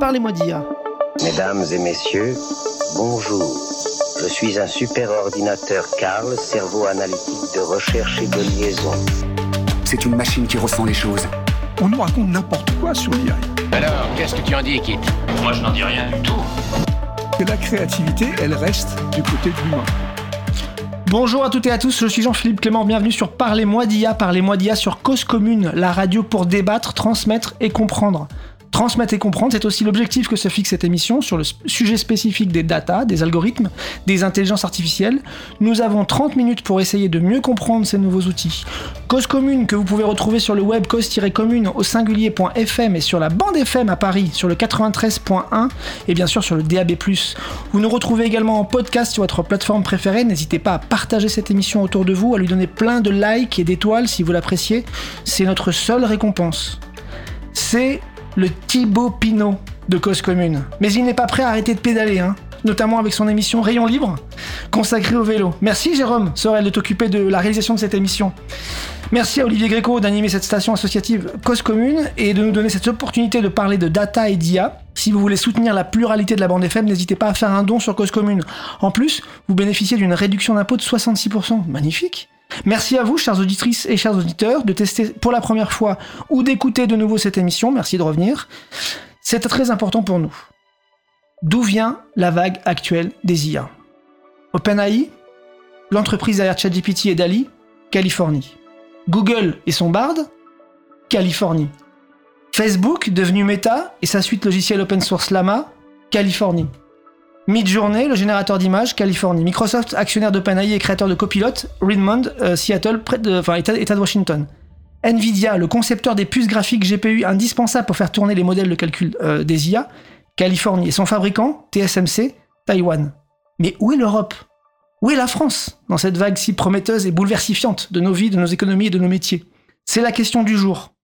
Parlez-moi d'IA. Mesdames et messieurs, bonjour. Je suis un super ordinateur Carl, cerveau analytique de recherche et de liaison. C'est une machine qui ressent les choses. On nous raconte n'importe quoi sur l'IA. Alors, qu'est-ce que tu en dis, Kit? Moi, je n'en dis rien du tout. Que la créativité, elle reste du côté de l'humain. Bonjour à toutes et à tous, je suis Jean-Philippe Clément, bienvenue sur Parlez-moi d'IA, Parlez-moi d'IA sur Cause Commune, la radio pour débattre, transmettre et comprendre. Transmettre et comprendre, c'est aussi l'objectif que se fixe cette émission sur le sujet spécifique des data, des algorithmes, des intelligences artificielles. Nous avons 30 minutes pour essayer de mieux comprendre ces nouveaux outils. Cause commune que vous pouvez retrouver sur le web cause-commune au singulier.fm et sur la bande FM à Paris sur le 93.1 et bien sûr sur le DAB+. Vous nous retrouvez également en podcast sur votre plateforme préférée. N'hésitez pas à partager cette émission autour de vous, à lui donner plein de likes et d'étoiles si vous l'appréciez. C'est notre seule récompense. C'est le Thibaut Pinot de Cause Commune. Mais il n'est pas prêt à arrêter de pédaler, hein notamment avec son émission Rayon Libre, consacrée au vélo. Merci Jérôme Sorel de t'occuper de la réalisation de cette émission. Merci à Olivier Gréco d'animer cette station associative Cause Commune et de nous donner cette opportunité de parler de data et d'IA. Si vous voulez soutenir la pluralité de la bande FM, n'hésitez pas à faire un don sur Cause Commune. En plus, vous bénéficiez d'une réduction d'impôt de 66%. Magnifique Merci à vous, chères auditrices et chers auditeurs, de tester pour la première fois ou d'écouter de nouveau cette émission. Merci de revenir. C'est très important pour nous. D'où vient la vague actuelle des IA OpenAI, l'entreprise derrière ChatGPT et DALI, Californie. Google et son Bard, Californie. Facebook, devenu Meta, et sa suite logicielle open source Llama, Californie. Midjourney, le générateur d'images, Californie. Microsoft, actionnaire d'OpenAI et créateur de Copilot, Redmond, euh, Seattle, de, état, de Washington. Nvidia, le concepteur des puces graphiques GPU indispensables pour faire tourner les modèles de calcul euh, des IA, Californie. Et son fabricant, TSMC, Taïwan. Mais où est l'Europe? Où est la France dans cette vague si prometteuse et bouleversifiante de nos vies, de nos économies et de nos métiers? C'est la question du jour.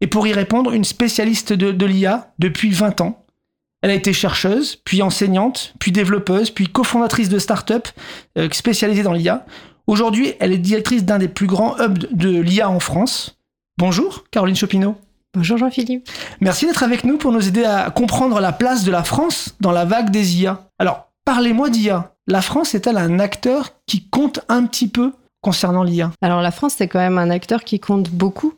Et pour y répondre, une spécialiste de, de l'IA depuis 20 ans, elle a été chercheuse, puis enseignante, puis développeuse, puis cofondatrice de start-up euh, spécialisée dans l'IA. Aujourd'hui, elle est directrice d'un des plus grands hubs de l'IA en France. Bonjour, Caroline Chopineau. Bonjour Jean-Philippe. Merci d'être avec nous pour nous aider à comprendre la place de la France dans la vague des IA. Alors, parlez-moi d'IA. La France est-elle un acteur qui compte un petit peu concernant l'IA Alors la France, c'est quand même un acteur qui compte beaucoup.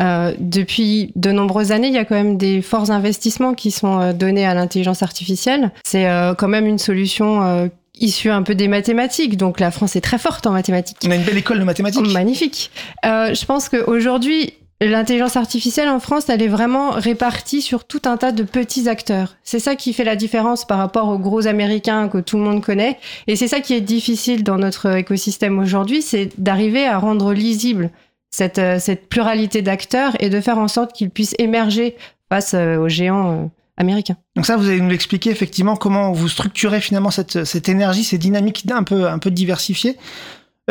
Euh, depuis de nombreuses années, il y a quand même des forts investissements qui sont euh, donnés à l'intelligence artificielle. C'est euh, quand même une solution issue un peu des mathématiques. Donc la France est très forte en mathématiques. On a une belle école de mathématiques. Magnifique. je pense qu'aujourd'hui, L'intelligence artificielle en France, elle est vraiment répartie sur tout un tas de petits acteurs. C'est ça qui fait la différence par rapport aux gros américains que tout le monde connaît. Et c'est ça qui est difficile dans notre écosystème aujourd'hui, c'est d'arriver à rendre lisible cette, euh, cette pluralité d'acteurs et de faire en sorte qu'ils puissent émerger face euh, aux géants euh, américains. Donc ça, vous allez nous expliquer effectivement comment vous structurez finalement cette, cette énergie, ces dynamiques un peu, un peu diversifiées.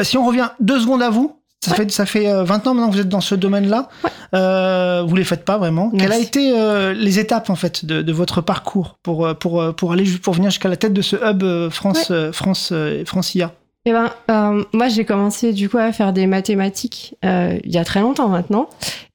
si on revient deux secondes à vous, ça, fait, ça fait 20 ans maintenant que vous êtes dans ce domaine-là. Euh, vous les faites pas vraiment. Quelles a été les étapes en fait de, de, votre parcours pour, pour, pour aller pour venir jusqu'à la tête de ce hub France France France IA eh ben, euh, moi, j'ai commencé du coup à faire des mathématiques euh, il y a très longtemps maintenant,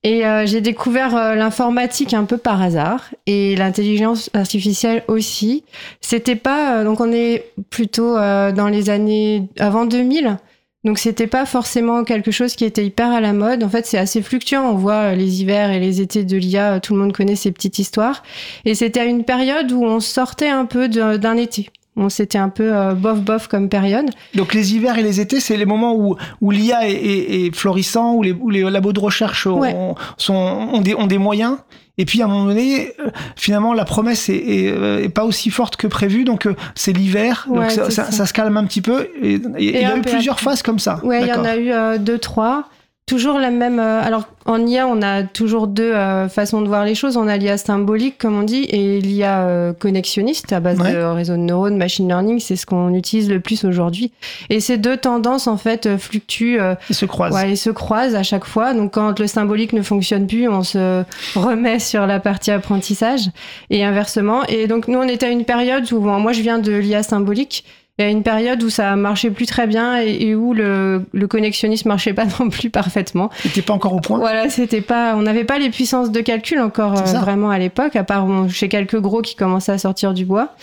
et euh, j'ai découvert euh, l'informatique un peu par hasard et l'intelligence artificielle aussi. C'était pas euh, donc on est plutôt dans les années avant 2000. Donc c'était pas forcément quelque chose qui était hyper à la mode. En fait, c'est assez fluctuant. On voit les hivers et les étés de l'IA, tout le monde connaît ces petites histoires. Et c'était à une période où on sortait un peu d'un été c'était un peu euh, bof bof comme période. Donc les hivers et les étés, c'est les moments où, où l'IA est, florissant, où les, où les labos de recherche ont, sont, ont, des, ont des moyens. Et puis à un moment donné, euh, finalement, la promesse est, euh, pas aussi forte que prévu, donc c'est l'hiver, donc ça, ça, se calme un petit peu. Et, il y a eu plusieurs phases comme ça. Oui, il y en a eu deux, trois. Toujours la même. alors, en IA, on a toujours deux euh, façons de voir les choses. On a l'IA symbolique, comme on dit, et l'IA euh, connexionniste à base de réseaux de neurones, machine learning. C'est ce qu'on utilise le plus aujourd'hui. Et ces deux tendances, en fait, euh, fluctuent. et se croisent. Ouais, et se croisent à chaque fois. Donc, quand le symbolique ne fonctionne plus, on se remet sur la partie apprentissage et inversement. Et donc, nous, on était à une période où, moi, je viens de l'IA symbolique. Il y a une période où ça marchait plus très bien et, et où le, le connexionnisme marchait pas non plus parfaitement. T'étais pas encore au point Voilà, c'était pas, on n'avait pas les puissances de calcul encore euh, vraiment à l'époque, à part chez quelques gros qui commençaient à sortir du bois.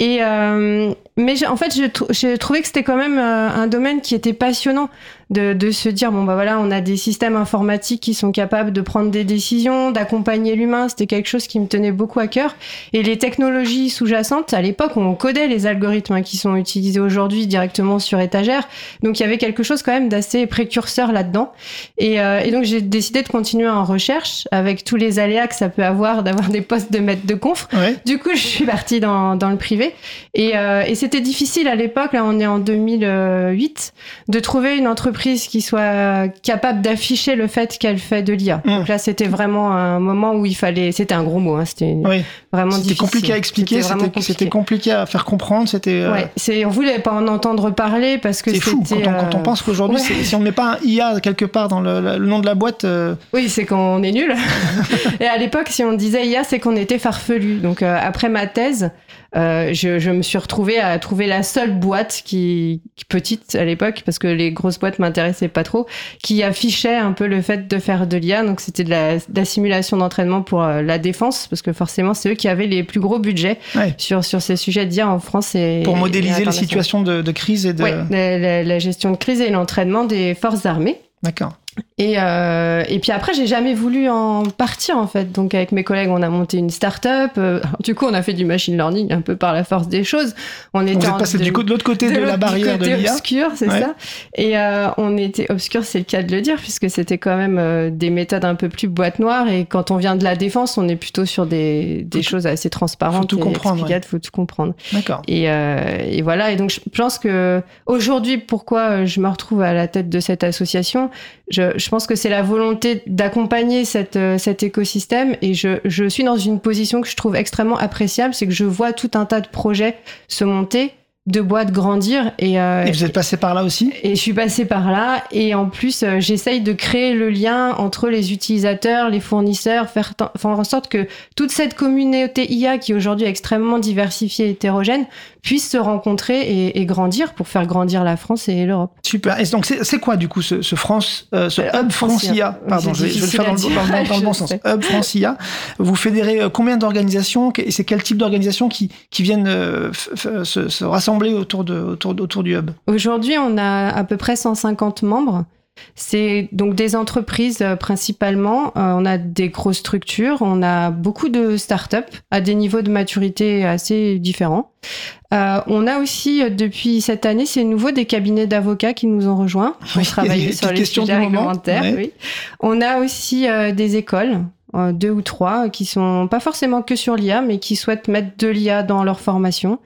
Et euh, mais en fait, j'ai trouvé que c'était quand même euh, un domaine qui était passionnant de, de se dire bon bah voilà, on a des systèmes informatiques qui sont capables de prendre des décisions, d'accompagner l'humain. C'était quelque chose qui me tenait beaucoup à cœur. Et les technologies sous-jacentes, à l'époque, on codait les algorithmes hein, qui sont utilisés aujourd'hui directement sur étagère. Donc il y avait quelque chose quand même d'assez précurseur là-dedans. Et, euh, et donc j'ai décidé de continuer en recherche avec tous les aléas que ça peut avoir d'avoir des postes de maître de conf. Ouais. Du coup, je suis partie dans, dans le privé. Et, euh, et c'était difficile à l'époque, là on est en 2008, de trouver une entreprise qui soit capable d'afficher le fait qu'elle fait de l'IA. Mm. Donc là, c'était vraiment un moment où il fallait... C'était un gros mot, hein, c'était Oui. vraiment C'était difficile. compliqué à expliquer, C'était c'était c'était compliqué. compliqué à faire comprendre, c'était. euh, Ouais, c'est, on voulait pas en entendre parler parce que C'est fou quand c'était, on, quand on euh, pense qu'aujourd'hui, ouais. si on met pas un IA quelque part dans le, le nom de la boîte, euh, Oui, c'est qu'on est nul. et à l'époque, si on disait IA, c'est qu'on était farfelu. Donc euh, après ma thèse, euh, je, je me suis retrouvée à trouver la seule boîte qui, qui petite à l'époque, parce que les grosses boîtes m'intéressaient pas trop, qui affichait un peu le fait de faire de l'IA. Donc c'était de la, de la simulation d'entraînement pour euh, la défense, parce que forcément, c'est eux qui avaient les plus gros budgets Ouais. sur, sur ces sujets d'IA en France et pour et modéliser les situations de, de crise et de. Ouais, la, la- la gestion de crise et l'entraînement des forces armées. D'accord. Et, euh, et puis après, j'ai jamais voulu en partir en fait. Donc avec mes collègues, on a monté une start-up. Euh, du coup, on a fait du machine learning un peu par la force des choses. On était Vous êtes passé de- du, co- de l'autre côté de, la barrière de côté l'IA. obscur, c'est Ouais. ça. Et euh, on était obscur, c'est le cas de le dire, puisque c'était quand même euh, des méthodes un peu plus boîte noire. Et quand on vient de la défense, on est plutôt sur des, des choses assez transparentes. faut tout et comprendre, explicables, faut tout comprendre. D'accord. Et, euh, et voilà. Et donc, je pense que aujourd'hui, pourquoi je me retrouve à la tête de cette association, je, je pense que c'est la volonté d'accompagner cette, euh, cet écosystème. Et je, je suis dans une position que je trouve extrêmement appréciable, c'est que je vois tout un tas de projets se monter, de boîtes grandir. Et, euh, Et vous êtes passé par là aussi? et je suis passée par là. Et en plus, euh, j'essaye de créer le lien entre les utilisateurs, les fournisseurs, faire, faire en sorte que toute cette communauté IA qui aujourd'hui est extrêmement diversifiée et hétérogène puisse se rencontrer et, et grandir pour faire grandir la France et l'Europe. Super. Et donc, c'est quoi, du coup, ce, ce France, euh, ce Euh, Hub France France IA. IA? Pardon, je vais, je vais le faire dans à dans dire, dans le bon sens. Hub France IA. Vous fédérez euh, combien d'organisations? Et c'est quel type d'organisations qui, qui viennent euh, se, se rassembler autour, de, autour, autour du Hub? Aujourd'hui, on a à peu près 150 membres. C'est donc des entreprises euh, principalement. Euh, on a des grosses structures, on a beaucoup de startups à des niveaux de maturité assez différents. Euh, on a aussi depuis cette année, c'est nouveau, des cabinets d'avocats qui nous ont rejoints pour Oui, travailler sur les sujets réglementaires. Ouais. oui. On a aussi euh, des écoles. euh, deux ou trois qui sont pas forcément que sur l'IA mais qui souhaitent mettre de l'IA dans leur formation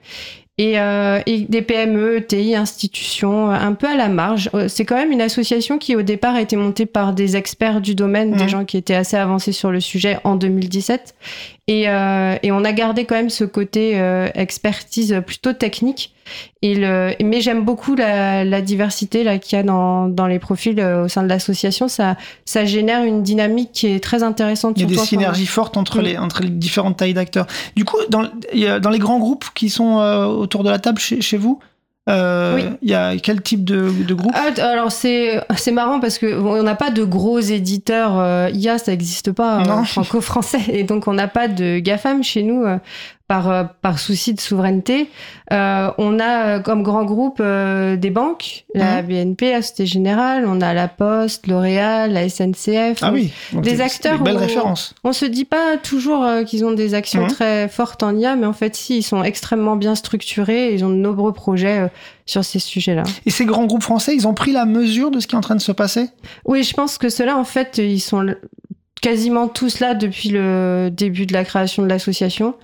et, euh, et des PME, TI, institutions, euh, un peu à la marge. Euh, C'est quand même une association qui au départ a été montée par des experts du domaine, des gens qui étaient assez avancés sur le sujet en 2017. Et, euh, et on a gardé quand même ce côté euh, expertise plutôt technique. Et le, mais j'aime beaucoup la, la diversité là qu'il y a dans, dans les profils euh, au sein de l'association. Ça, ça génère une dynamique qui est très intéressante. Il y a des synergies fortes entre, les, entre les différentes tailles d'acteurs. Du coup, dans, dans les grands groupes qui sont euh, autour de la table chez, chez vous, euh, Oui. il y a quel type de, de groupe? Ah, alors c'est c'est marrant parce que bon, on n'a pas de gros éditeurs euh, IA, ça n'existe pas Non. franco-français et donc on n'a pas de GAFAM chez nous euh, par euh, par souci de souveraineté. Euh, on a euh, comme grand groupe euh, des banques, la Mhm. BNP, la Société Générale, on a la Poste, L'Oréal, la SNCF. Ah oui, Des acteurs Des belles références. On se dit pas toujours qu'ils ont des actions Mhm. très fortes en IA, mais en fait si, ils sont extrêmement bien structurés, et ils ont de nombreux projets sur ces sujets-là. Et ces grands groupes français, ils ont pris la mesure de ce qui est en train de se passer? Oui, je pense que ceux-là, en fait, ils sont quasiment tous là depuis le début de la création de l'association.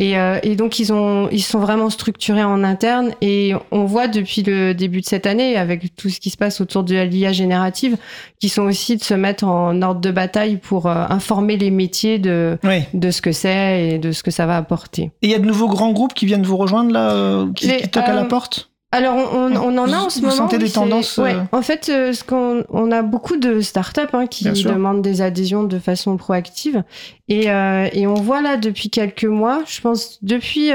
Et, euh, et donc, ils, ont, ils sont vraiment structurés en interne. Et on voit depuis le début de cette année, avec tout ce qui se passe autour de l'IA générative, qu'ils sont aussi de se mettre en ordre de bataille pour euh, informer les métiers de, Oui. de ce que c'est et de ce que ça va apporter. Et il y a de nouveaux grands groupes qui viennent vous rejoindre là, euh, qui, qui toquent à la euh, porte? Alors, on, on- on en a en Vous- ce vous moment. sentez des tendances, ouais. euh, En fait, euh, ce qu'on, on a beaucoup de startups hein, qui demandent des adhésions de façon proactive. Et, euh, et on voit là depuis quelques mois, je pense, depuis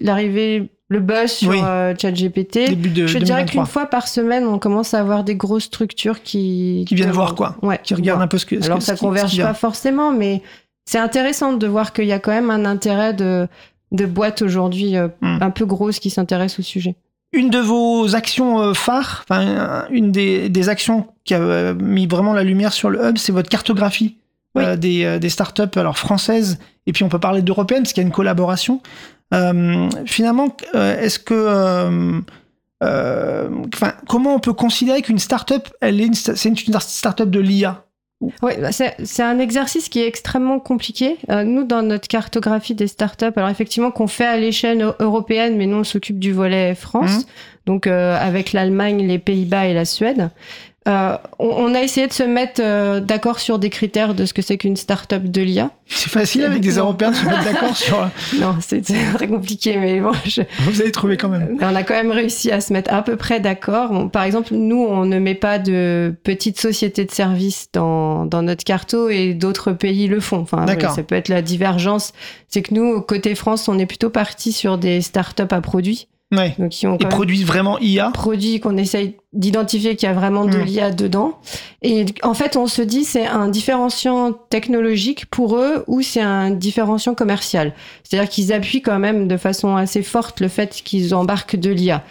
l'arrivée, le buzz sur Oui. ChatGPT, de je dirais 2023. qu'une fois par semaine, on commence à avoir des grosses structures qui. Qui viennent voir, quoi. Ouais. Qui regardent un peu ce que. Alors ça ce converge pas forcément, mais c'est intéressant de voir qu'il y a quand même un intérêt de, de boîtes aujourd'hui euh, Hmm. un peu grosses qui s'intéressent au sujet. Une de vos actions euh, phares, enfin une des, des actions qui a euh, mis vraiment la lumière sur le hub, c'est votre cartographie Oui. euh, des, des startups alors françaises et puis on peut parler d'européennes parce qu'il y a une collaboration. Euh, finalement, est-ce que euh, enfin, comment on peut considérer qu'une startup, elle est une, sta- c'est une startup de l'IA Oui, bah, c'est un exercice qui est extrêmement compliqué. Euh, nous, dans notre cartographie des startups, alors effectivement qu'on fait à l'échelle eu- européenne, mais nous, on s'occupe du volet France, Mhm. donc euh, avec l'Allemagne, les Pays-Bas et la Suède. Euh, on, on a essayé de se mettre euh, d'accord sur des critères de ce que c'est qu'une startup de l'IA. C'est facile avec des. Européens de se mettre d'accord sur. Non, c'est très compliqué, mais bon, je, Vous avez trouvé quand même. On a quand même réussi à se mettre à peu près d'accord. Par exemple, nous, on ne met pas de petites sociétés de services dans, dans notre carto et d'autres pays le font. Enfin, ça peut être la divergence. C'est que nous, côté France, on est plutôt parti sur des startups à produits. Ouais. Donc, qui ont Et produisent vraiment IA. produits qu'on essaye d'identifier qu'il y a vraiment de Mm. l'IA dedans. Et en fait, on se dit c'est un différenciant technologique pour eux ou c'est un différenciant commercial. C'est-à-dire qu'ils appuient quand même de façon assez forte le fait qu'ils embarquent de l'IA.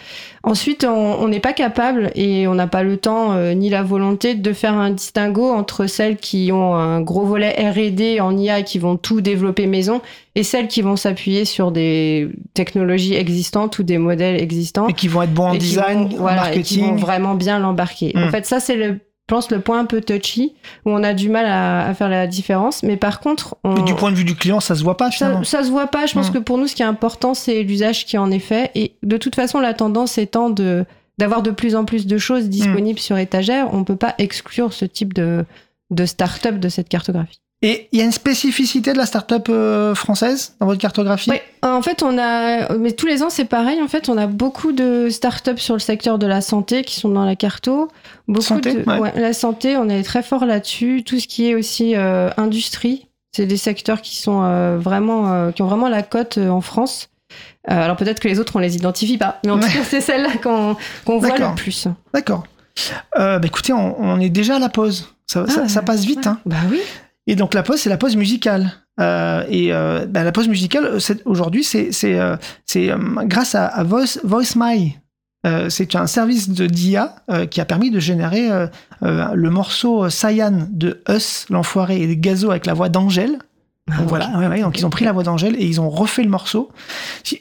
Ensuite, on n'est pas capable et on n'a pas le temps euh, ni la volonté de faire un distinguo entre celles qui ont un gros volet R&D en IA et qui vont tout développer maison et celles qui vont s'appuyer sur des technologies existantes ou des modèles existants Et qui vont être bons en design, vont- en voilà, et qui vont marketing. Vraiment bien l'embarquer. En fait, ça, c'est le, je pense, le point un peu touchy où on a du mal à, à faire la différence. Mais par contre, on, Mais du point de vue du client, ça se voit pas finalement. ça, ça se voit pas. Je pense Mm. que pour nous, ce qui est important, c'est l'usage qui en est fait. Et de toute façon, la tendance étant de d'avoir de plus en plus de choses Mm. disponibles sur étagère, on peut pas exclure ce type de de start-up de cette cartographie. Et il y a une spécificité de la startup euh, française dans votre cartographie? Oui, en fait, on a, mais tous les ans, c'est pareil. En fait, on a beaucoup de startups sur le secteur de la santé qui sont dans la carto. Beaucoup Santé, de, ouais. ouais, la santé, on est très fort là-dessus. Tout ce qui est aussi euh, industrie, c'est des secteurs qui sont euh, vraiment, euh, qui ont vraiment la cote en France. Alors peut-être que les autres, on les identifie pas, mais en tout Ouais. cas, c'est celle-là qu'on voit le plus. D'accord. Bah écoutez, on, on est déjà à la pause. Ça, ça- Ah, ça passe vite. ouais. Hein. Bah oui. Et donc la pause, c'est la pause musicale. Euh, et euh, bah, la pause musicale, aujourd'hui, c'est euh, grâce à, à Voice, VoiceMy. Euh, c'est un service de d'IA qui a permis de générer le morceau Cyan de Us, l'enfoiré, et Gazo avec la voix d'Angèle. Ah, Donc voilà, ouais, ouais, donc ils ont pris la voix d'Angèle et ils ont refait le morceau.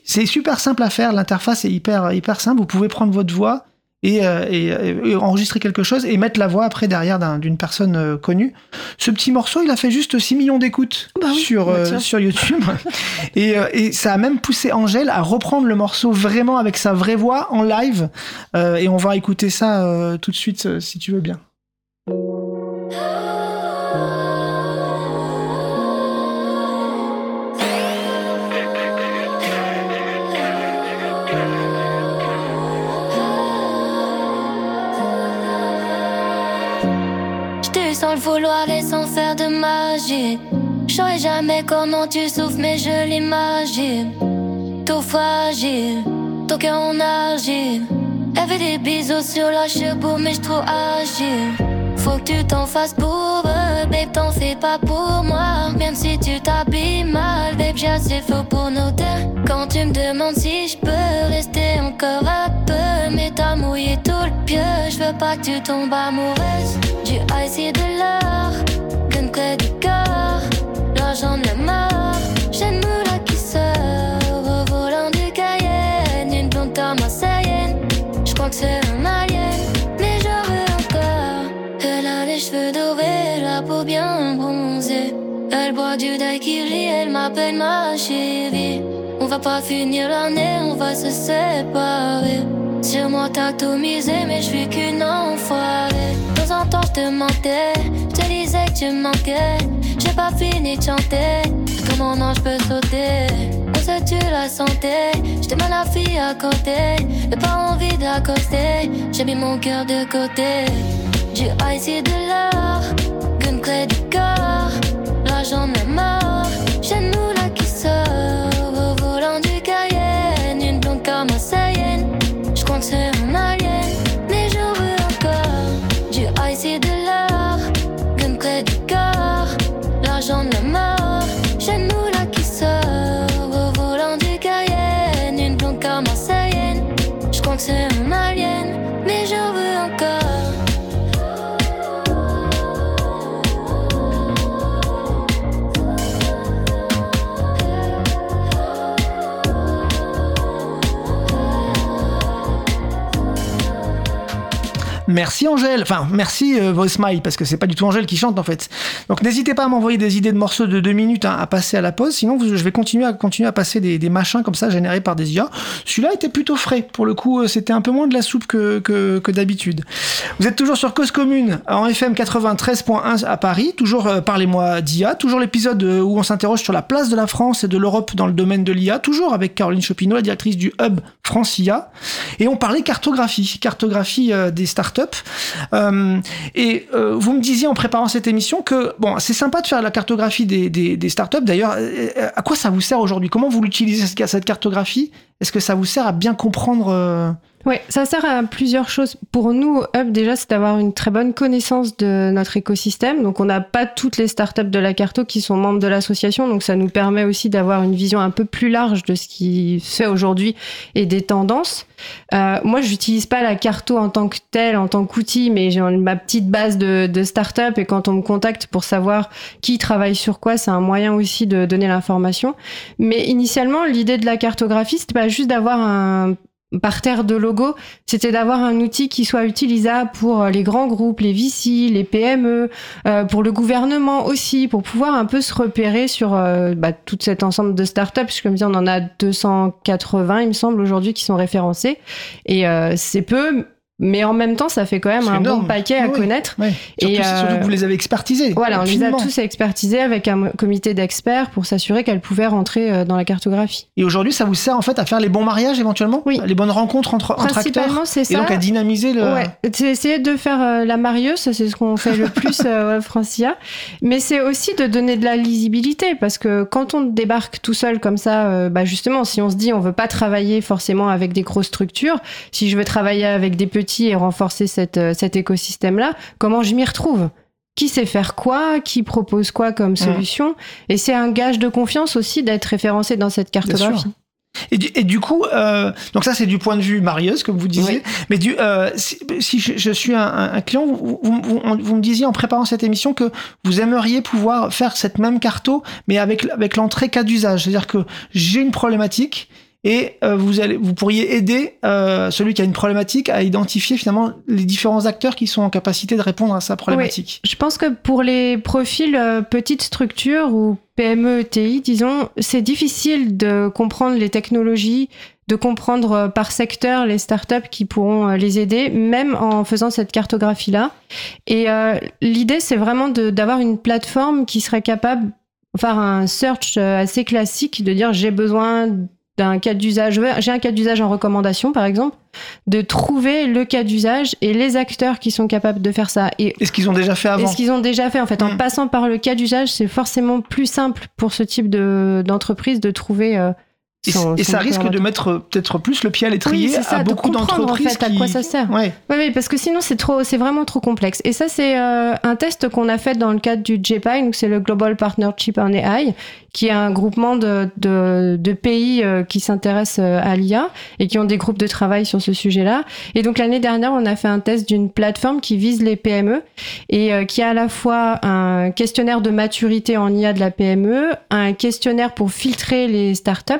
C'est super simple à faire, l'interface est hyper, hyper simple. Vous pouvez prendre votre voix et, euh, et, et enregistrer quelque chose et mettre la voix après derrière d'un- d'une personne euh, connue. Ce petit morceau, il a fait juste 6 millions d'écoutes Bah oui, sur, bah euh, sur YouTube. et, euh, et ça a même poussé Angèle à reprendre le morceau vraiment avec sa vraie voix en live. Euh, et on va écouter ça euh, tout de suite euh, si tu veux bien. Vouloir et sans faire de magie. J'aurais jamais comment tu souffres, mais je l'imagine. Tout fragile, ton cœur en argile. Elle fait des bisous sur la cheveux, mais j'trouve agile. Faut que tu t'en fasses pour babe, t'en fais pas pour moi. Même si tu t'habilles mal, babe, j'ai faux pour nos deux. Quand tu me demandes si je peux rester encore un peu, mais t'as mouillé tout le pieu, je veux pas que tu tombes amoureuse. Du ice et de l'or, gun près du corps, l'argent de la mort. J'ai une moula qui sort au volant du Cayenne, une blonde à marseillaine. Je crois que c'est un alien, mais j'en veux encore. Elle a les cheveux dorés, la peau bien bronzée. Elle boit du daiquiri, elle m'appelle ma chérie. On va pas finir l'année, on va se séparer. Sur moi t'as tout misé, mais je suis qu'une enfoirée. Temps en temps je te mentais, je te disais que tu manquais. J'ai pas fini de chanter, comment non je peux sauter. On se tu la santé. J'étais mal la fille à côté, mais pas envie d'accoster. J'ai mis mon cœur de côté. Du ice et de l'or, clé du corps. Là j'en ai marre, Merci Angèle, enfin merci euh, Voice Smile, parce que c'est pas du tout Angèle qui chante en fait. Donc n'hésitez pas à m'envoyer des idées de morceaux de deux minutes hein, à passer à la pause, sinon je vais continuer à continuer à passer des, machins comme ça générés par des IA. Celui-là était plutôt frais, pour le coup euh, c'était un peu moins de la soupe que, d'habitude. Vous êtes toujours sur Cause Commune en FM 93.1 à Paris, toujours euh, parlez-moi d'IA, toujours l'épisode euh, où on s'interroge sur la place de la France et de l'Europe dans le domaine de l'IA, toujours avec Caroline Chopineau, la directrice du Hub France IA, et on parlait cartographie, cartographie des startups. Euh, et euh, vous me disiez en préparant cette émission que bon, c'est sympa de faire la cartographie des, des, startups. D'ailleurs, euh, à quoi ça vous sert aujourd'hui? Comment vous l'utilisez cette cartographie? Est-ce que ça vous sert à bien comprendre Ouais, ça sert à plusieurs choses. Pour nous, Hub, déjà, c'est d'avoir une très bonne connaissance de notre écosystème. Donc, on n'a pas toutes les startups de la Carto qui sont membres de l'association. Donc, ça nous permet aussi d'avoir une vision un peu plus large de ce qui se fait aujourd'hui et des tendances. Euh, moi, j'utilise pas la Carto en tant que telle, en tant qu'outil, mais j'ai ma petite base de, de startup. Et quand on me contacte pour savoir qui travaille sur quoi, c'est un moyen aussi de donner l'information. Mais initialement, l'idée de la cartographie, c'était pas juste d'avoir un parterre de logos, c'était d'avoir un outil qui soit utilisable pour les grands groupes, les VC, les PME, euh, pour le gouvernement aussi, pour pouvoir un peu se repérer sur euh, bah, tout cet ensemble de startups. Parce que comme je dis, on en a 280, il me semble, aujourd'hui, qui sont référencés. Et euh, c'est peu, mais en même temps, ça fait quand même un énorme. bon paquet à Oui, oui. connaître. Surtout, Et, surtout euh, que vous les avez expertisés. Voilà, on les a tous expertisés avec un comité d'experts pour s'assurer qu'elles pouvaient rentrer euh, dans la cartographie. Et aujourd'hui, ça vous sert en fait à faire les bons mariages éventuellement Oui. Les bonnes rencontres entre, entre acteurs c'est Et ça. donc à dynamiser le. Ouais, c'est essayer de faire euh, la marieuse, c'est ce qu'on fait le plus euh, Francia. Mais c'est aussi de donner de la lisibilité parce que quand on débarque tout seul comme ça, euh, bah justement, si on se dit on veut pas travailler forcément avec des grosses structures, si je veux travailler avec des petits et renforcer cette, euh, cet écosystème-là, comment je m'y retrouve? Qui sait faire quoi, qui propose quoi comme solution? Et c'est un gage de confiance aussi d'être référencé dans cette cartographie. Et du, et du coup, euh, donc ça c'est du point de vue marieuse, comme vous disiez. Mais du, euh, si, si je, je suis un, client, vous, vous, vous- on- vous me disiez en préparant cette émission que vous aimeriez pouvoir faire cette même carto, mais avec, avec l'entrée cas d'usage. C'est-à-dire que j'ai une problématique et euh, vous, allez, vous pourriez aider euh, celui qui a une problématique à identifier finalement les différents acteurs qui sont en capacité de répondre à sa problématique. Je pense que pour les profils euh, petites structures ou PME, ETI, disons, c'est difficile de comprendre les technologies, de comprendre par secteur les startups qui pourront les aider, même en faisant cette cartographie-là. Et l'idée, c'est vraiment d'avoir une plateforme qui serait capable faire un search assez classique, de dire j'ai besoin d'un cas d'usage, j'ai un cas d'usage en recommandation, par exemple, de trouver le cas d'usage et les acteurs qui sont capables de faire ça. Et Est-ce qu'ils ont déjà fait et avant ce qu'ils ont déjà fait, en fait, en Mm. passant par le cas d'usage, c'est forcément plus simple pour ce type de- d'entreprise de trouver. euh, Et, ça risque de mettre euh, peut-être plus le pied à l'étrier Oui, à beaucoup d'entreprises en fait, à qui... quoi ça sert. Ouais. Oui, oui, parce que sinon c'est trop, c'est vraiment trop complexe. Et ça, c'est euh, un test qu'on a fait dans le cadre du GPI, donc c'est le Global Partnership on AI, qui est un groupement de, de, de pays euh, qui s'intéressent à l'IA et qui ont des groupes de travail sur ce sujet-là. Et donc l'année dernière, on a fait un test d'une plateforme qui vise les PME et euh, qui a à la fois un questionnaire de maturité en IA de la PME, un questionnaire pour filtrer les startups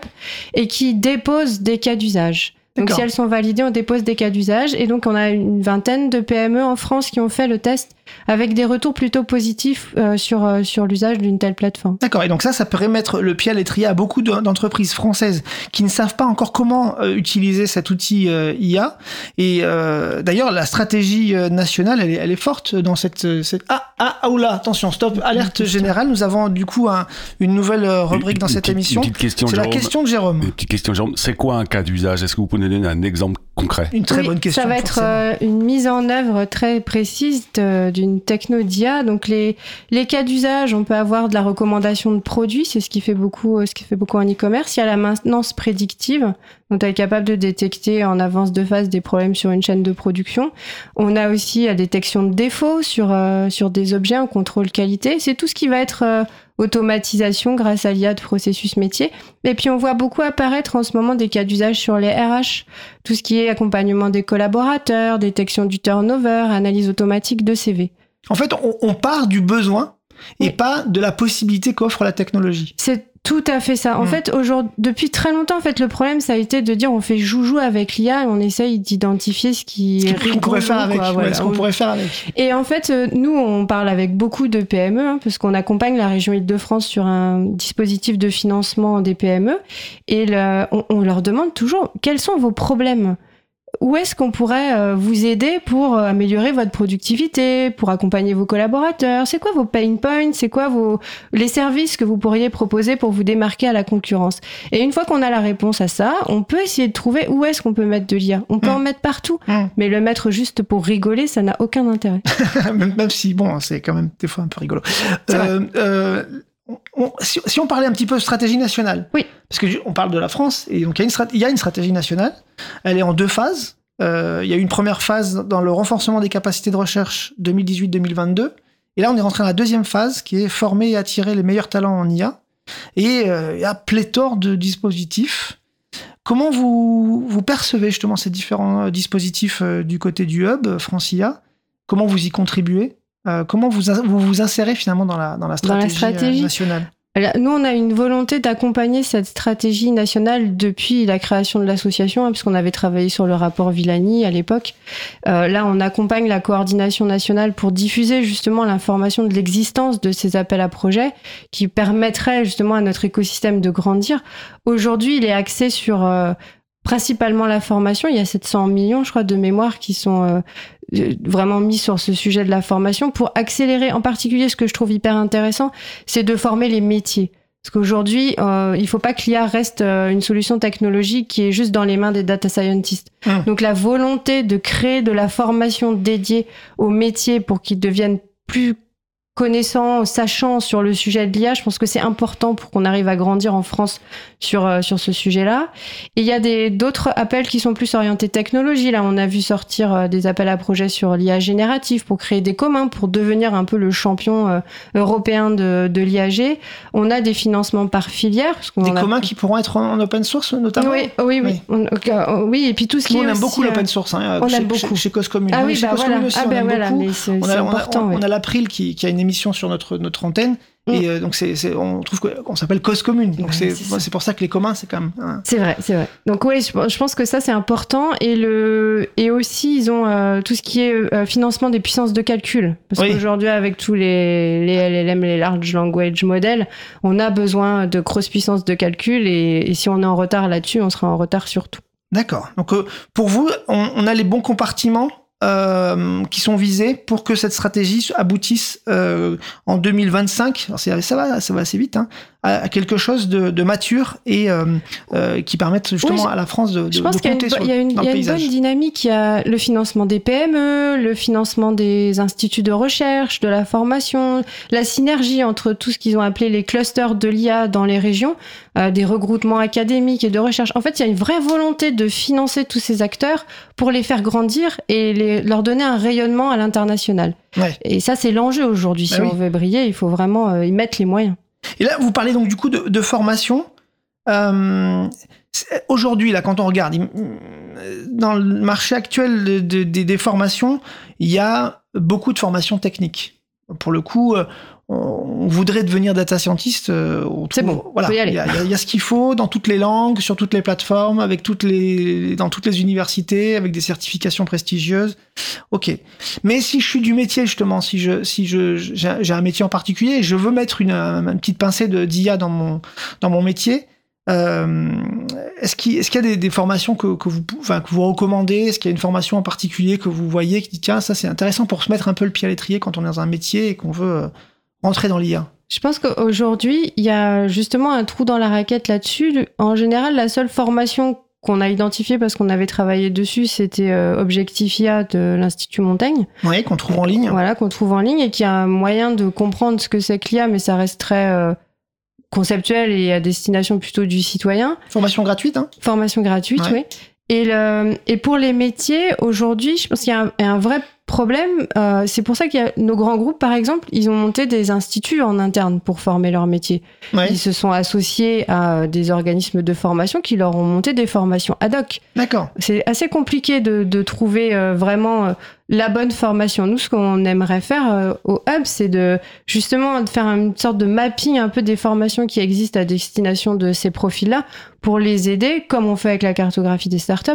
et qui dépose des cas d'usage. Donc si elles sont validées, on dépose des cas d'usage. Et donc on a une vingtaine de PME en France qui ont fait le test avec des retours plutôt positifs euh, sur, euh, sur l'usage d'une telle plateforme. D'accord, et donc ça, ça pourrait mettre le pied à l'étrier à beaucoup de- d'entreprises françaises qui ne savent pas encore comment euh, utiliser cet outil euh, IA. Et euh, d'ailleurs, la stratégie nationale, elle est, elle est forte dans cette... cette... Ah, ah, ah, oula, attention, stop, alerte générale. Nous avons du coup un- une nouvelle rubrique Une- dans une cette petite- émission. Une petite question, C'est la Jérôme. question de Jérôme. Une petite question, Jérôme. C'est quoi un cas d'usage? Est-ce que vous pouvez nous donner un exemple concret? Une très Oui, bonne question. Ça va être forcément. euh, une mise en œuvre très précise de- d'une techno d'IA. Donc les, les cas d'usage, on peut avoir de la recommandation de produits, c'est ce qui fait beaucoup, euh, ce qui fait beaucoup en e-commerce. Il y a la maintenance prédictive, donc elle est capable de détecter en avance de phase des problèmes sur une chaîne de production. On a aussi la détection de défauts sur euh, sur des objets en contrôle qualité. C'est tout ce qui va être euh, automatisation grâce à l'IA de processus métier. Et puis on voit beaucoup apparaître en ce moment des cas d'usage sur les RH, tout ce qui est accompagnement des collaborateurs, détection du turnover, analyse automatique de CV. En fait, on, on part du besoin et Oui. pas de la possibilité qu'offre la technologie. C'est tout à fait ça. En Mm. fait, aujourd'hui, depuis très longtemps, en fait, le problème, ça a été de dire on fait joujou avec l'IA et on essaye d'identifier ce qui Ce qu'on pourrait faire avec. quoi, ouais, voilà. ce qu'on pourrait faire avec. Et en fait, euh, nous, on parle avec beaucoup de PME, hein, parce qu'on accompagne la région Île-de-France sur un dispositif de financement des PME, et le- on, on leur demande toujours quels sont vos problèmes? Où est-ce qu'on pourrait euh, vous aider pour euh, améliorer votre productivité, pour accompagner vos collaborateurs? C'est quoi vos pain points? C'est quoi vos les services que vous pourriez proposer pour vous démarquer à la concurrence? Et une fois qu'on a la réponse à ça, on peut essayer de trouver où est-ce qu'on peut mettre de l'IA. On peut Mm. en mettre partout, Mm. mais le mettre juste pour rigoler, ça n'a aucun intérêt. même, si, bon, c'est quand même des fois un peu rigolo. Euh, euh, on- si, si on parlait un petit peu de stratégie nationale, Oui. parce que on parle de la France, et donc il y, a une strat- il y a une stratégie nationale, elle est en deux phases. Euh, il y a eu une première phase dans le renforcement des capacités de recherche 2018-2022, et là on est rentré dans la deuxième phase qui est former et attirer les meilleurs talents en IA, et euh, il y a pléthore de dispositifs. Comment vous, vous percevez justement ces différents euh, dispositifs du côté du hub euh, France IA Comment vous y contribuez? Euh, Comment vous, vous vous insérez finalement dans la, dans la Dans la stratégie, euh, stratégie nationale? Nous, on a une volonté d'accompagner cette stratégie nationale depuis la création de l'association, hein, puisqu'on avait travaillé sur le rapport Villani à l'époque. Euh, là, on accompagne la coordination nationale pour diffuser justement l'information de l'existence de ces appels à projets qui permettraient justement à notre écosystème de grandir. Aujourd'hui, il est axé sur euh, principalement la formation. Il y a 700 millions, je crois, de mémoires qui sont euh, euh, vraiment mis sur ce sujet de la formation pour accélérer, en particulier, ce que je trouve hyper intéressant, c'est de former les métiers. Parce qu'aujourd'hui, euh, il faut pas que l'IA reste euh, une solution technologique qui est juste dans les mains des data scientists. Hum. Donc la volonté de créer de la formation dédiée aux métiers pour qu'ils deviennent plus connaissants, sachants sur le sujet de l'IA, je pense que c'est important pour qu'on arrive à grandir en France sur, euh, sur ce sujet-là. Et il y a des- d'autres appels qui sont plus orientés technologie. Là, on a vu sortir euh, des appels à projets sur l'IA générative pour créer des communs, pour devenir un peu le champion euh, européen de, de l'IAG. On a des financements par filière. parce qu'on Des a- communs qui pourront être en, en open source notamment Oui, oui, oui. Oui. On- oui, et puis tout ce qui on est aime aussi, beaucoup l'open source. Hein, on chez, aime beaucoup. Chez, chez Cause Commune. Ah Oui, bah voilà. Ah on ben aime voilà, On a, on a l'April qui, qui a une émission sur notre, notre antenne. Et euh, donc, c'est, c'est- on trouve qu'on s'appelle Cause Commune. Donc, Ouais, c'est, c'est ça. c'est pour ça que les communs, c'est quand même. hein. C'est vrai, c'est vrai. Donc oui, je, je pense que ça c'est important et le et aussi ils ont euh, tout ce qui est euh, financement des puissances de calcul parce Oui. qu'aujourd'hui avec tous les les LLM, les large language models, on a besoin de grosses puissances de calcul et, et si on est en retard là-dessus, on sera en retard sur tout. D'accord. Donc, pour vous, on, on a les bons compartiments euh, qui sont visés pour que cette stratégie aboutisse euh, en 2025. Alors, c'est- ça va, ça va assez vite, hein, à, quelque chose de, de mature et euh, qui permette justement Oui, à la France de, de, Je pense de qu'il y a une, compter sur il y a une- y a une bonne dynamique. Il y a le financement des PME, le financement des instituts de recherche, de la formation, la synergie entre tout ce qu'ils ont appelé les clusters de l'IA dans les régions, des regroupements académiques et de recherche. En fait, il y a une vraie volonté de financer tous ces acteurs pour les faire grandir et les- leur donner un rayonnement à l'international. Ouais. Et ça, c'est l'enjeu aujourd'hui. Bah si oui. on veut briller, il faut vraiment euh, y mettre les moyens. Et là, vous parlez donc du coup de, de formation. Euh, Aujourd'hui, là, quand on regarde dans le marché actuel de- de- des- des formations, il y a beaucoup de formations techniques. Pour le coup, euh, on voudrait devenir data scientist, euh, C'est bon, voilà. Il y y y a ce qu'il faut dans toutes les langues, sur toutes les plateformes, avec toutes les, dans toutes les universités, avec des certifications prestigieuses. Ok. Mais si je suis du métier justement, si je, si je, j'ai un- métier en particulier, je veux mettre une, un- une petite pincée de d'IA dans mon, dans mon métier. euh, est-ce qu'il est-ce qu'il y a des, des formations que, que vous enfin, que vous recommandez? Est-ce qu'il y a une formation en particulier que vous voyez qui dit tiens ça c'est intéressant pour se mettre un peu le pied à l'étrier quand on est dans un métier et qu'on veut rentrer dans l'IA Je pense qu'aujourd'hui, il y a justement un trou dans la raquette là-dessus. En général, la seule formation qu'on a identifiée parce qu'on avait travaillé dessus, c'était euh, Objectifia de l'Institut Montaigne. Oui, qu'on trouve en ligne. Voilà, qu'on trouve en ligne et qui a un moyen de comprendre ce que c'est que l'IA, mais ça reste très euh, conceptuel et à destination plutôt du citoyen. Formation gratuite, hein Formation gratuite, Ouais. oui. Et, le, et pour les métiers, aujourd'hui, je pense qu'il y a un, il y a un vrai problème. euh, c'est pour ça qu'il y a nos grands groupes, par exemple, ils ont monté des instituts en interne pour former leur métier. Ouais, Ils se sont associés à des organismes de formation qui leur ont monté des formations ad hoc. d'accord. C'est assez compliqué de, de trouver euh, vraiment euh, la bonne formation. Nous, ce qu'on aimerait faire euh, au Hub, c'est de justement de faire une sorte de mapping un peu des formations qui existent à destination de ces profils-là pour les aider, comme on fait avec la cartographie des startups,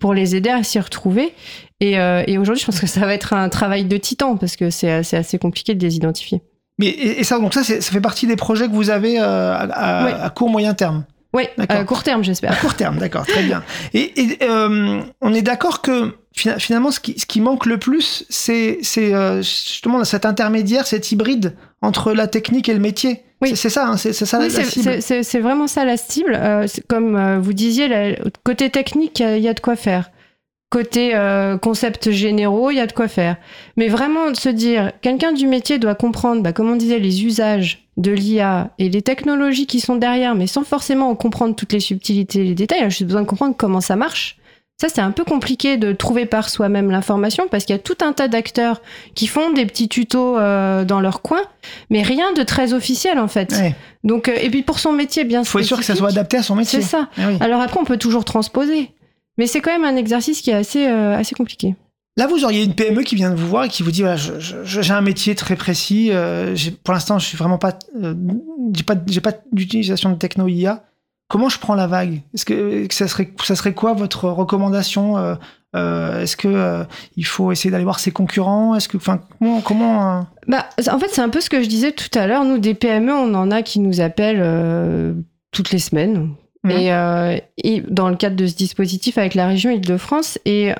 pour les aider à s'y retrouver. Et, euh, et aujourd'hui, je pense que ça va être un travail de titan parce que c'est assez compliqué de les identifier. Mais et, et ça, donc ça, ça fait partie des projets que vous avez euh, à, à- Oui. à court moyen terme. Oui, à court terme, À j'espère. court terme, d'accord, très bien. Et, et, on est d'accord que finalement, ce qui, ce qui manque le plus, c'est euh, justement cet intermédiaire, cet hybride entre la technique et le métier. Oui. C'est ça, hein, c'est ça Oui, la, cible. c'est vraiment ça la cible. Euh, comme euh, vous disiez, la- côté technique, il y a- il y, a de quoi faire. Côté euh, concepts généraux, il y a de quoi faire. Mais vraiment de se dire, quelqu'un du métier doit comprendre, bah, comme on disait, les usages de l'IA et les technologies qui sont derrière, mais sans forcément en comprendre toutes les subtilités et les détails. Il a juste besoin de comprendre comment ça marche. Ça, c'est un peu compliqué de trouver par soi-même l'information parce qu'il y a tout un tas d'acteurs qui font des petits tutos euh, dans leur coin, mais rien de très officiel en fait. Ouais. Donc, euh, et puis pour son métier bien faut être sûr que ça soit adapté à son métier. C'est ça. Oui. Alors après, on peut toujours transposer. Mais c'est quand même un exercice qui est assez, euh, assez compliqué. Là, vous auriez une PME qui vient de vous voir et qui vous dit voilà, j'ai un métier très précis. pour l'instant, je suis vraiment pas, j'ai pas, j'ai pas d'utilisation de techno IA. Comment je prends la vague? Est-ce que, que ça serait, ça serait quoi votre recommandation euh, euh, Est-ce que euh, il faut essayer d'aller voir ses concurrents? Est-ce que, enfin, comment, comment Bah, en fait, c'est un peu ce que je disais tout à l'heure. Nous, des PME, on en a qui nous appellent toutes les semaines. Mhm. Et, et dans le cadre de ce dispositif avec la région Île-de-France. Et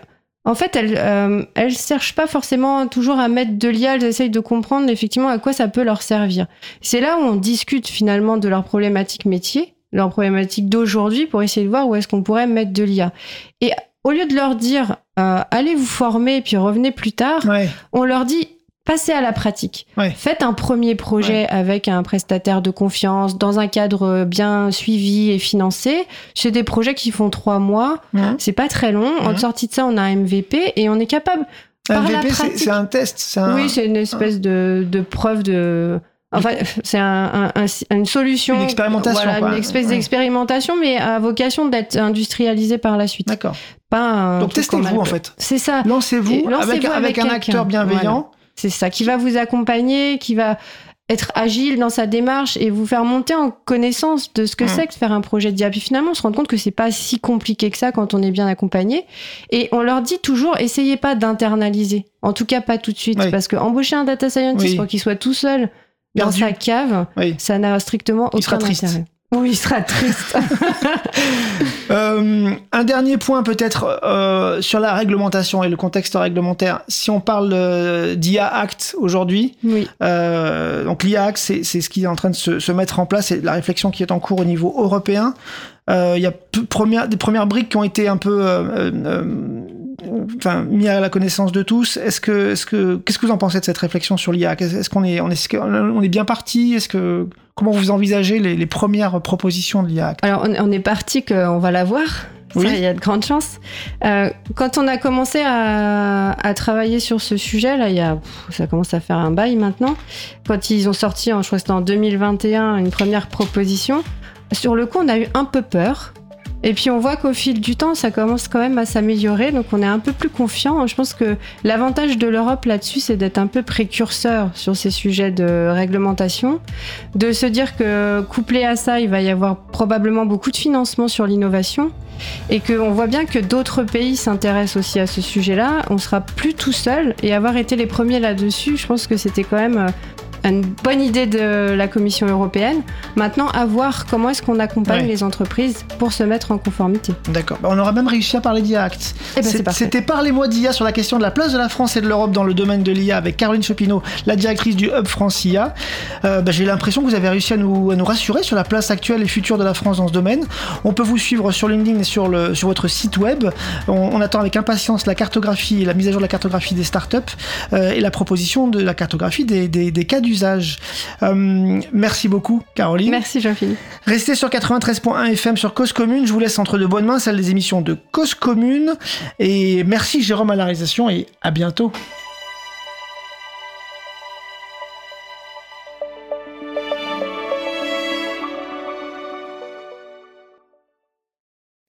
en fait, elles euh, elles cherchent pas forcément toujours à mettre de l'IA. Elles essayent de comprendre effectivement à quoi ça peut leur servir. C'est là où on discute finalement de leurs problématiques métiers, leurs problématiques d'aujourd'hui, pour essayer de voir où est-ce qu'on pourrait mettre de l'IA. Et au lieu de leur dire euh, allez vous former puis revenez plus tard, Ouais. on leur dit passez à la pratique. Ouais. Faites un premier projet avec un prestataire de confiance dans un cadre bien suivi et financé. C'est des projets qui font trois mois. C'est pas très long. En sortie de ça, on a un MVP et on est capable. Par la MVP, c'est- un test. Un, Oui, c'est une espèce de, de preuve de. Enfin, c'est un, un- un- une solution. Une expérimentation, Voilà, quoi. une espèce Ouais. d'expérimentation, mais à vocation d'être industrialisée par la suite. D'accord. Pas un Donc testez-vous en fait. C'est ça. Lancez-vous avec, avec, avec un acteur bienveillant. C'est ça, qui va vous accompagner, qui va être agile dans sa démarche et vous faire monter en connaissance de ce que Mm. c'est que de faire un projet de dia. Puis finalement, on se rend compte que c'est pas si compliqué que ça quand on est bien accompagné. Et on leur dit toujours, essayez pas d'internaliser. En tout cas, pas tout de suite. Oui. Parce que embaucher un data scientist Oui. pour qu'il soit tout seul dans Perdu. sa cave, Oui. ça n'a strictement Il aucun sera triste. intérêt. Oui, il sera triste. Euh, un dernier point peut-être euh, sur la réglementation et le contexte réglementaire. Si on parle euh, d'IA Act aujourd'hui, oui. donc l'IA Act, c'est ce qui est en train de se, se mettre en place et la réflexion qui est en cours au niveau européen. Il y a première- des premières briques qui ont été un peu enfin, mis à la connaissance de tous. Est-ce que, est-ce que, qu'est-ce que vous en pensez de cette réflexion sur l'IA Est-ce qu'on est, on est, qu'on est bien parti? Est-ce que, comment vous envisagez les, les premières propositions de l'IA Alors, on, on est parti qu'on va l'avoir. Ça, Oui. il y a de grandes chances. Euh, quand on a commencé à, à travailler sur ce sujet, là, il y a, ça commence à faire un bail maintenant. Quand ils ont sorti, en, je crois que c'était en 2021, une première proposition, sur le coup, on a eu un peu peur Et puis on voit qu'au fil du temps, ça commence quand même à s'améliorer, donc on est un peu plus confiant. Je pense que l'avantage de l'Europe là-dessus, c'est d'être un peu précurseur sur ces sujets de réglementation, de se dire que couplé à ça, il va y avoir probablement beaucoup de financement sur l'innovation et qu'on voit bien que d'autres pays s'intéressent aussi à ce sujet-là. On sera plus tout seul et avoir été les premiers là-dessus, je pense que c'était quand même euh, une bonne idée de la Commission européenne. Maintenant, à voir comment est-ce qu'on accompagne Ouais. les entreprises pour se mettre en conformité. D'accord. Bah, on aura même réussi à parler d'IA Act. Eh ben. C'était Parlez-moi d'IA sur la question de la place de la France et de l'Europe dans le domaine de l'IA avec Caroline Chopineau, la directrice du Hub France IA. Euh, bah, J'ai l'impression que vous avez réussi à nous, à nous rassurer sur la place actuelle et future de la France dans ce domaine. On peut vous suivre sur LinkedIn et sur, le, sur votre site web. On, on attend avec impatience la cartographie, la mise à jour de la cartographie des startups euh, et la proposition de la cartographie des, des- des cas Euh, merci beaucoup, Caroline. Merci Jean-Philippe. Restez sur 93.1 FM sur Cause Commune. Je vous laisse entre de bonnes mains celle des émissions de Cause Commune. Et merci Jérôme à la réalisation et à bientôt.